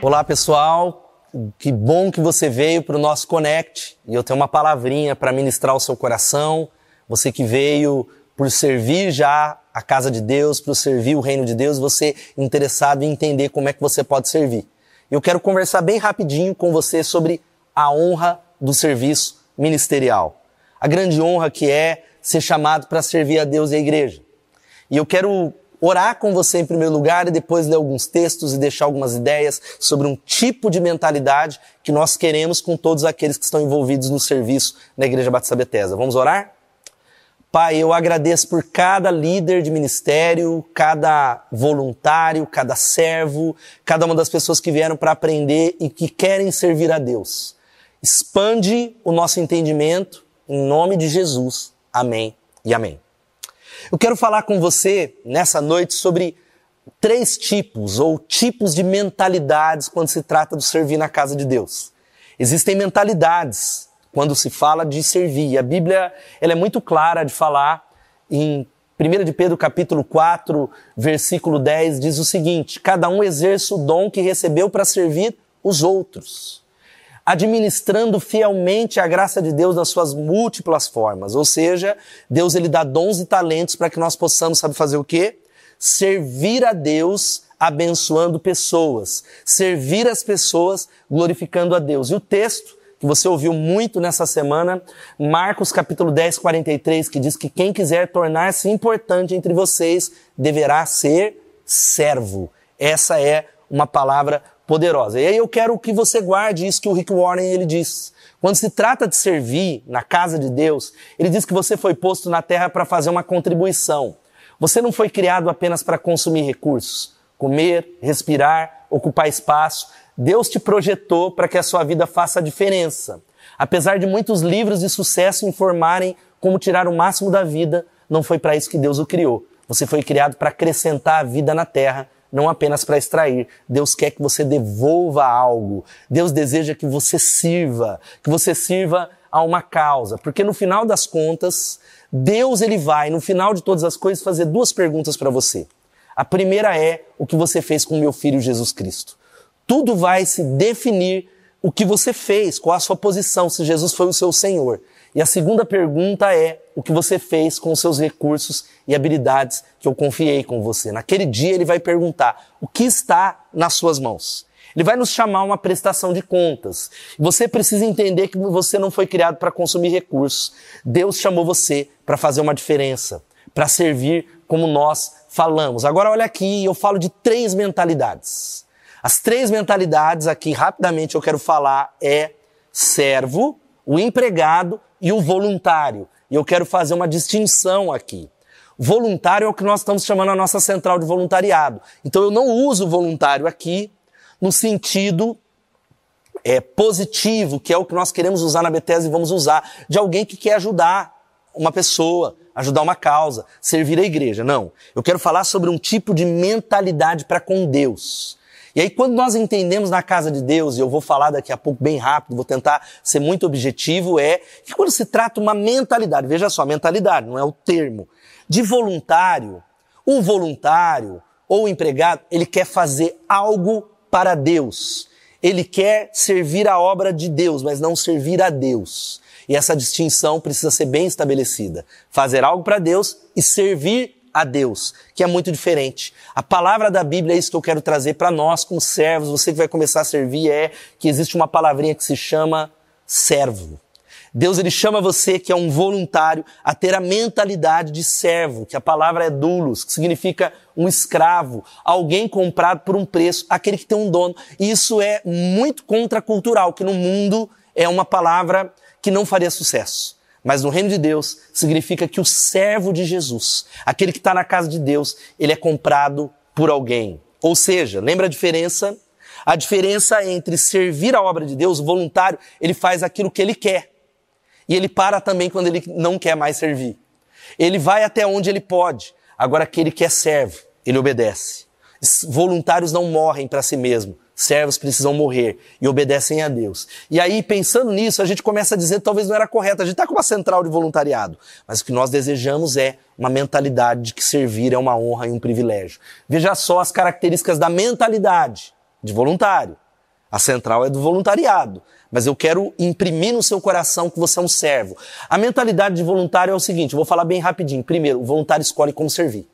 Olá, pessoal. Que bom que você veio para o nosso Connect. E eu tenho uma palavrinha para ministrar o seu coração. Você que veio por servir já a casa de Deus, por servir o reino de Deus, você interessado em entender como é que você pode servir. Eu quero conversar bem rapidinho com você sobre a honra do serviço ministerial. A grande honra que é ser chamado para servir a Deus e a igreja. E eu quero orar com você em primeiro lugar e depois ler alguns textos e deixar algumas ideias sobre um tipo de mentalidade que nós queremos com todos aqueles que estão envolvidos no serviço na Igreja Batista Bethesda. Vamos orar? Pai, eu agradeço por cada líder de ministério, cada voluntário, cada servo, cada uma das pessoas que vieram para aprender e que querem servir a Deus. Expande o nosso entendimento em nome de Jesus. Amém e amém. Eu quero falar com você nessa noite sobre três tipos ou tipos de mentalidades quando se trata de servir na casa de Deus. Existem mentalidades quando se fala de servir. A Bíblia ela é muito clara de falar em 1 de Pedro capítulo 4, versículo 10 diz o seguinte: cada um exerce o dom que recebeu para servir os outros administrando fielmente a graça de Deus nas suas múltiplas formas. Ou seja, Deus ele dá dons e talentos para que nós possamos, sabe fazer o quê? Servir a Deus abençoando pessoas, servir as pessoas glorificando a Deus. E o texto que você ouviu muito nessa semana, Marcos capítulo 10, 43, que diz que quem quiser tornar-se importante entre vocês deverá ser servo. Essa é uma palavra poderosa. E aí eu quero que você guarde isso que o Rick Warren ele diz. Quando se trata de servir na casa de Deus, ele diz que você foi posto na terra para fazer uma contribuição. Você não foi criado apenas para consumir recursos, comer, respirar, ocupar espaço. Deus te projetou para que a sua vida faça a diferença. Apesar de muitos livros de sucesso informarem como tirar o máximo da vida, não foi para isso que Deus o criou. Você foi criado para acrescentar a vida na terra não apenas para extrair. Deus quer que você devolva algo. Deus deseja que você sirva, que você sirva a uma causa, porque no final das contas, Deus ele vai, no final de todas as coisas, fazer duas perguntas para você. A primeira é o que você fez com meu filho Jesus Cristo. Tudo vai se definir o que você fez, qual a sua posição, se Jesus foi o seu Senhor. E a segunda pergunta é o que você fez com os seus recursos e habilidades que eu confiei com você. Naquele dia ele vai perguntar o que está nas suas mãos. Ele vai nos chamar uma prestação de contas. Você precisa entender que você não foi criado para consumir recursos. Deus chamou você para fazer uma diferença, para servir como nós falamos. Agora olha aqui, eu falo de três mentalidades. As três mentalidades aqui, rapidamente eu quero falar é servo, o empregado e o voluntário. E eu quero fazer uma distinção aqui. Voluntário é o que nós estamos chamando a nossa central de voluntariado. Então eu não uso voluntário aqui no sentido é, positivo, que é o que nós queremos usar na Bethesda e vamos usar, de alguém que quer ajudar uma pessoa, ajudar uma causa, servir a igreja. Não. Eu quero falar sobre um tipo de mentalidade para com Deus. E aí, quando nós entendemos na casa de Deus, e eu vou falar daqui a pouco bem rápido, vou tentar ser muito objetivo, é que quando se trata uma mentalidade, veja só, mentalidade, não é o termo, de voluntário, o voluntário ou o empregado, ele quer fazer algo para Deus. Ele quer servir a obra de Deus, mas não servir a Deus. E essa distinção precisa ser bem estabelecida. Fazer algo para Deus e servir a Deus, que é muito diferente. A palavra da Bíblia é isso que eu quero trazer para nós como servos, você que vai começar a servir, é que existe uma palavrinha que se chama servo. Deus ele chama você que é um voluntário a ter a mentalidade de servo, que a palavra é doulos, que significa um escravo, alguém comprado por um preço, aquele que tem um dono. E isso é muito contracultural, que no mundo é uma palavra que não faria sucesso. Mas no reino de Deus significa que o servo de Jesus, aquele que está na casa de Deus, ele é comprado por alguém. Ou seja, lembra a diferença? A diferença entre servir a obra de Deus, o voluntário, ele faz aquilo que ele quer. E ele para também quando ele não quer mais servir. Ele vai até onde ele pode. Agora, aquele que é servo, ele obedece. Voluntários não morrem para si mesmo servos precisam morrer e obedecem a Deus. E aí, pensando nisso, a gente começa a dizer que talvez não era correto. A gente está com uma central de voluntariado, mas o que nós desejamos é uma mentalidade de que servir é uma honra e um privilégio. Veja só as características da mentalidade de voluntário. A central é do voluntariado. Mas eu quero imprimir no seu coração que você é um servo. A mentalidade de voluntário é o seguinte, vou falar bem rapidinho. Primeiro, o voluntário escolhe como servir.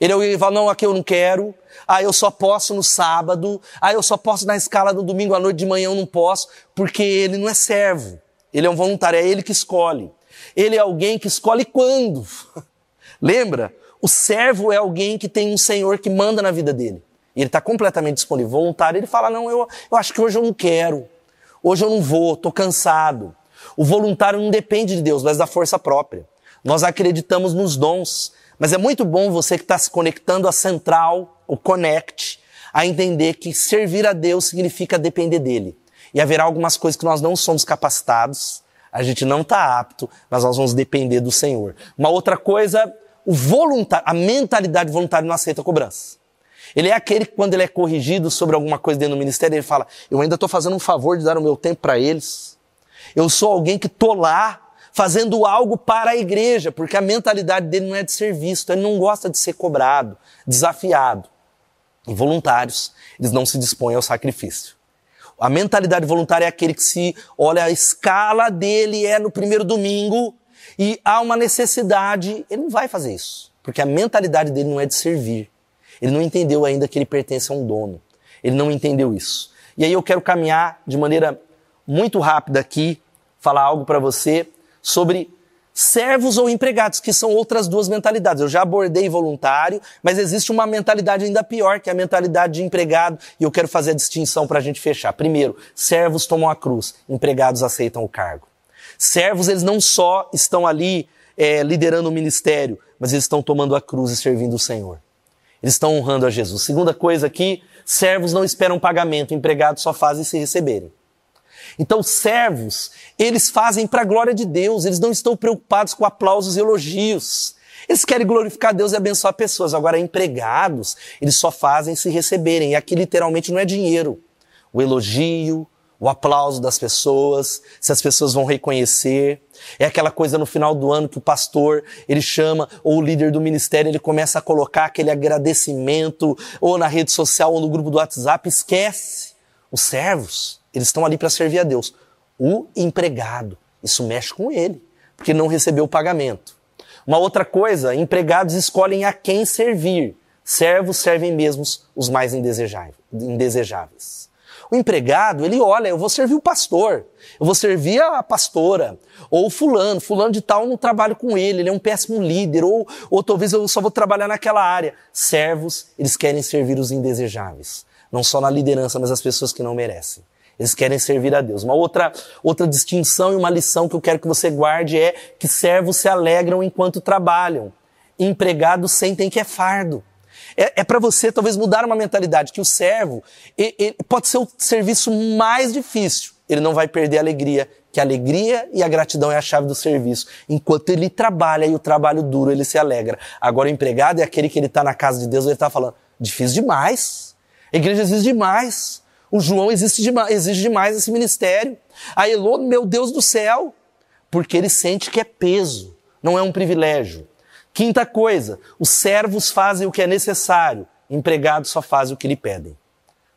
Ele, ele fala, não, aqui eu não quero. Ah, eu só posso no sábado. Ah, eu só posso na escala do domingo à noite de manhã eu não posso. Porque ele não é servo. Ele é um voluntário, é ele que escolhe. Ele é alguém que escolhe quando. Lembra? O servo é alguém que tem um senhor que manda na vida dele. E ele está completamente disponível. Voluntário, ele fala, não, eu, eu acho que hoje eu não quero. Hoje eu não vou, estou cansado. O voluntário não depende de Deus, mas da força própria. Nós acreditamos nos dons. Mas é muito bom você que está se conectando à central, o Connect, a entender que servir a Deus significa depender dele. E haverá algumas coisas que nós não somos capacitados, a gente não está apto, mas nós vamos depender do Senhor. Uma outra coisa, o voluntário, a mentalidade voluntária não aceita cobrança. Ele é aquele que, quando ele é corrigido sobre alguma coisa dentro do ministério, ele fala: Eu ainda estou fazendo um favor de dar o meu tempo para eles. Eu sou alguém que estou lá fazendo algo para a igreja, porque a mentalidade dele não é de ser visto, ele não gosta de ser cobrado, desafiado. E voluntários, eles não se dispõem ao sacrifício. A mentalidade voluntária é aquele que se olha a escala dele é no primeiro domingo e há uma necessidade, ele não vai fazer isso, porque a mentalidade dele não é de servir. Ele não entendeu ainda que ele pertence a um dono. Ele não entendeu isso. E aí eu quero caminhar de maneira muito rápida aqui, falar algo para você sobre servos ou empregados, que são outras duas mentalidades. Eu já abordei voluntário, mas existe uma mentalidade ainda pior, que é a mentalidade de empregado, e eu quero fazer a distinção para a gente fechar. Primeiro, servos tomam a cruz, empregados aceitam o cargo. Servos, eles não só estão ali é, liderando o ministério, mas eles estão tomando a cruz e servindo o Senhor. Eles estão honrando a Jesus. Segunda coisa aqui, servos não esperam pagamento, empregados só fazem se receberem. Então, servos, eles fazem para a glória de Deus, eles não estão preocupados com aplausos e elogios. Eles querem glorificar Deus e abençoar pessoas. Agora, empregados, eles só fazem se receberem. E aqui literalmente não é dinheiro. O elogio, o aplauso das pessoas, se as pessoas vão reconhecer. É aquela coisa no final do ano que o pastor, ele chama, ou o líder do ministério, ele começa a colocar aquele agradecimento, ou na rede social, ou no grupo do WhatsApp, esquece. Os servos, eles estão ali para servir a Deus. O empregado, isso mexe com ele, porque não recebeu o pagamento. Uma outra coisa, empregados escolhem a quem servir. Servos servem mesmo os mais indesejáveis. O empregado, ele olha, eu vou servir o pastor, eu vou servir a pastora, ou fulano, fulano de tal, eu não trabalho com ele, ele é um péssimo líder, ou, ou talvez eu só vou trabalhar naquela área. Servos, eles querem servir os indesejáveis. Não só na liderança, mas as pessoas que não merecem. Eles querem servir a Deus. Uma outra, outra distinção e uma lição que eu quero que você guarde é que servos se alegram enquanto trabalham. Empregados sentem que é fardo. É, é para você talvez mudar uma mentalidade que o servo ele, ele, pode ser o serviço mais difícil. Ele não vai perder a alegria, que a alegria e a gratidão é a chave do serviço. Enquanto ele trabalha e o trabalho duro, ele se alegra. Agora o empregado é aquele que ele está na casa de Deus, ele está falando, difícil demais. A igreja exige demais. O João exige demais, exige demais esse ministério. A Elô, meu Deus do céu, porque ele sente que é peso, não é um privilégio. Quinta coisa, os servos fazem o que é necessário, empregados só fazem o que lhe pedem.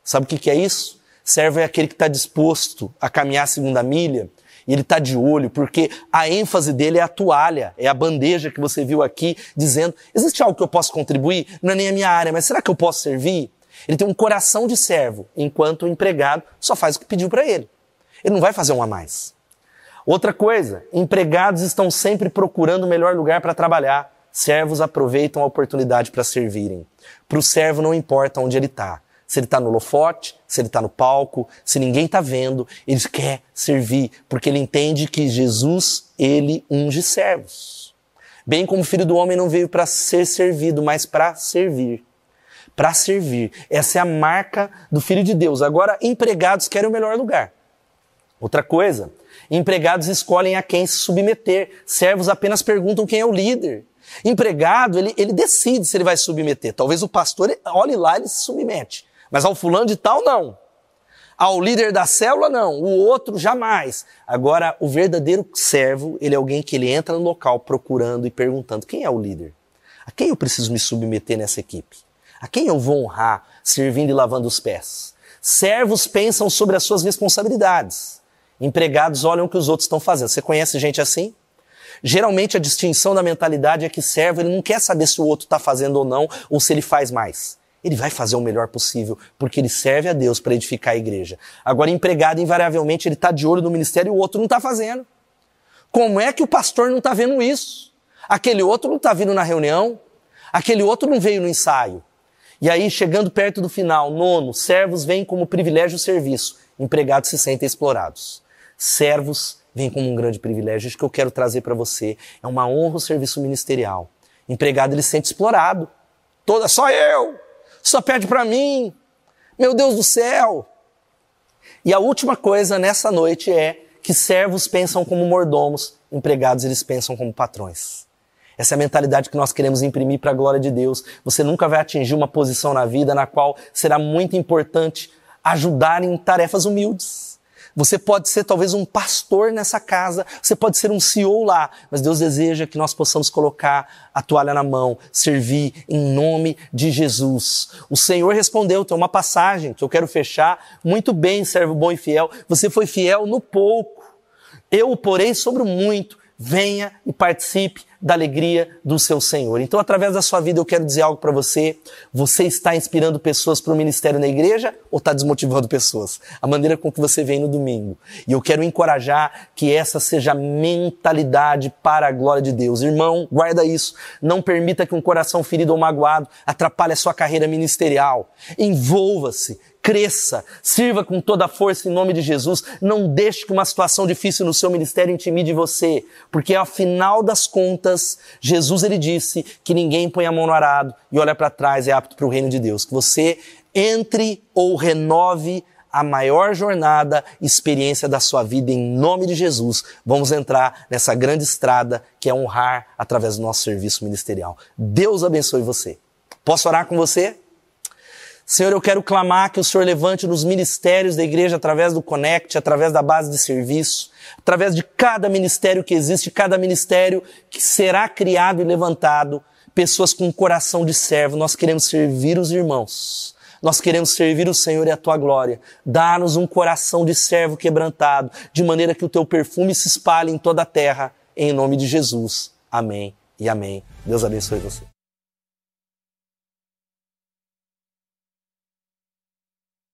Sabe o que, é isso? Servo é aquele que está disposto a caminhar a segunda milha e ele está de olho, porque a ênfase dele é a toalha, é a bandeja que você viu aqui, dizendo: existe algo que eu posso contribuir? Não é nem a minha área, mas será que eu posso servir? Ele tem um coração de servo, enquanto o empregado só faz o que pediu para ele. Ele não vai fazer um a mais. Outra coisa, empregados estão sempre procurando o melhor lugar para trabalhar. Servos aproveitam a oportunidade para servirem. Para o servo não importa onde ele está. Se ele está no holofote, se ele está no palco, se ninguém está vendo, ele quer servir, porque ele entende que Jesus, ele unge servos. Bem como o filho do homem não veio para ser servido, mas para servir para servir. Essa é a marca do Filho de Deus. Agora, empregados querem o melhor lugar. Outra coisa, empregados escolhem a quem se submeter. Servos apenas perguntam quem é o líder. Empregado, ele, ele decide se ele vai se submeter. Talvez o pastor olhe lá ele se submete. Mas ao fulano de tal, não. Ao líder da célula, não. O outro, jamais. Agora, o verdadeiro servo, ele é alguém que ele entra no local procurando e perguntando quem é o líder. A quem eu preciso me submeter nessa equipe? A quem eu vou honrar servindo e lavando os pés? Servos pensam sobre as suas responsabilidades. Empregados olham o que os outros estão fazendo. Você conhece gente assim? Geralmente a distinção da mentalidade é que servo ele não quer saber se o outro está fazendo ou não, ou se ele faz mais. Ele vai fazer o melhor possível, porque ele serve a Deus para edificar a igreja. Agora, empregado, invariavelmente, ele está de olho no ministério e o outro não está fazendo. Como é que o pastor não está vendo isso? Aquele outro não está vindo na reunião, aquele outro não veio no ensaio. E aí, chegando perto do final, nono, servos vêm como privilégio o serviço, empregados se sentem explorados. Servos vêm como um grande privilégio. Isso que eu quero trazer para você é uma honra o serviço ministerial. Empregado ele se sente explorado. Toda só eu, só pede para mim. Meu Deus do céu. E a última coisa nessa noite é que servos pensam como mordomos, empregados eles pensam como patrões. Essa é a mentalidade que nós queremos imprimir para a glória de Deus. Você nunca vai atingir uma posição na vida na qual será muito importante ajudar em tarefas humildes. Você pode ser talvez um pastor nessa casa, você pode ser um CEO lá, mas Deus deseja que nós possamos colocar a toalha na mão, servir em nome de Jesus. O Senhor respondeu, tem uma passagem que eu quero fechar. Muito bem, servo bom e fiel. Você foi fiel no pouco. Eu o porei sobre o muito. Venha e participe da alegria do seu Senhor. Então, através da sua vida, eu quero dizer algo para você. Você está inspirando pessoas para o ministério na igreja ou está desmotivando pessoas? A maneira com que você vem no domingo. E eu quero encorajar que essa seja a mentalidade para a glória de Deus. Irmão, guarda isso. Não permita que um coração ferido ou magoado atrapalhe a sua carreira ministerial. Envolva-se, cresça, sirva com toda a força em nome de Jesus. Não deixe que uma situação difícil no seu ministério intimide você, porque afinal das contas, Jesus ele disse que ninguém põe a mão no arado e olha para trás é apto para o reino de Deus. Que você entre ou renove a maior jornada, experiência da sua vida em nome de Jesus. Vamos entrar nessa grande estrada que é honrar através do nosso serviço ministerial. Deus abençoe você. Posso orar com você? Senhor, eu quero clamar que o Senhor levante nos ministérios da igreja, através do Connect, através da base de serviço, através de cada ministério que existe, cada ministério que será criado e levantado, pessoas com coração de servo. Nós queremos servir os irmãos. Nós queremos servir o Senhor e a tua glória. Dá-nos um coração de servo quebrantado, de maneira que o teu perfume se espalhe em toda a terra, em nome de Jesus. Amém e amém. Deus abençoe você.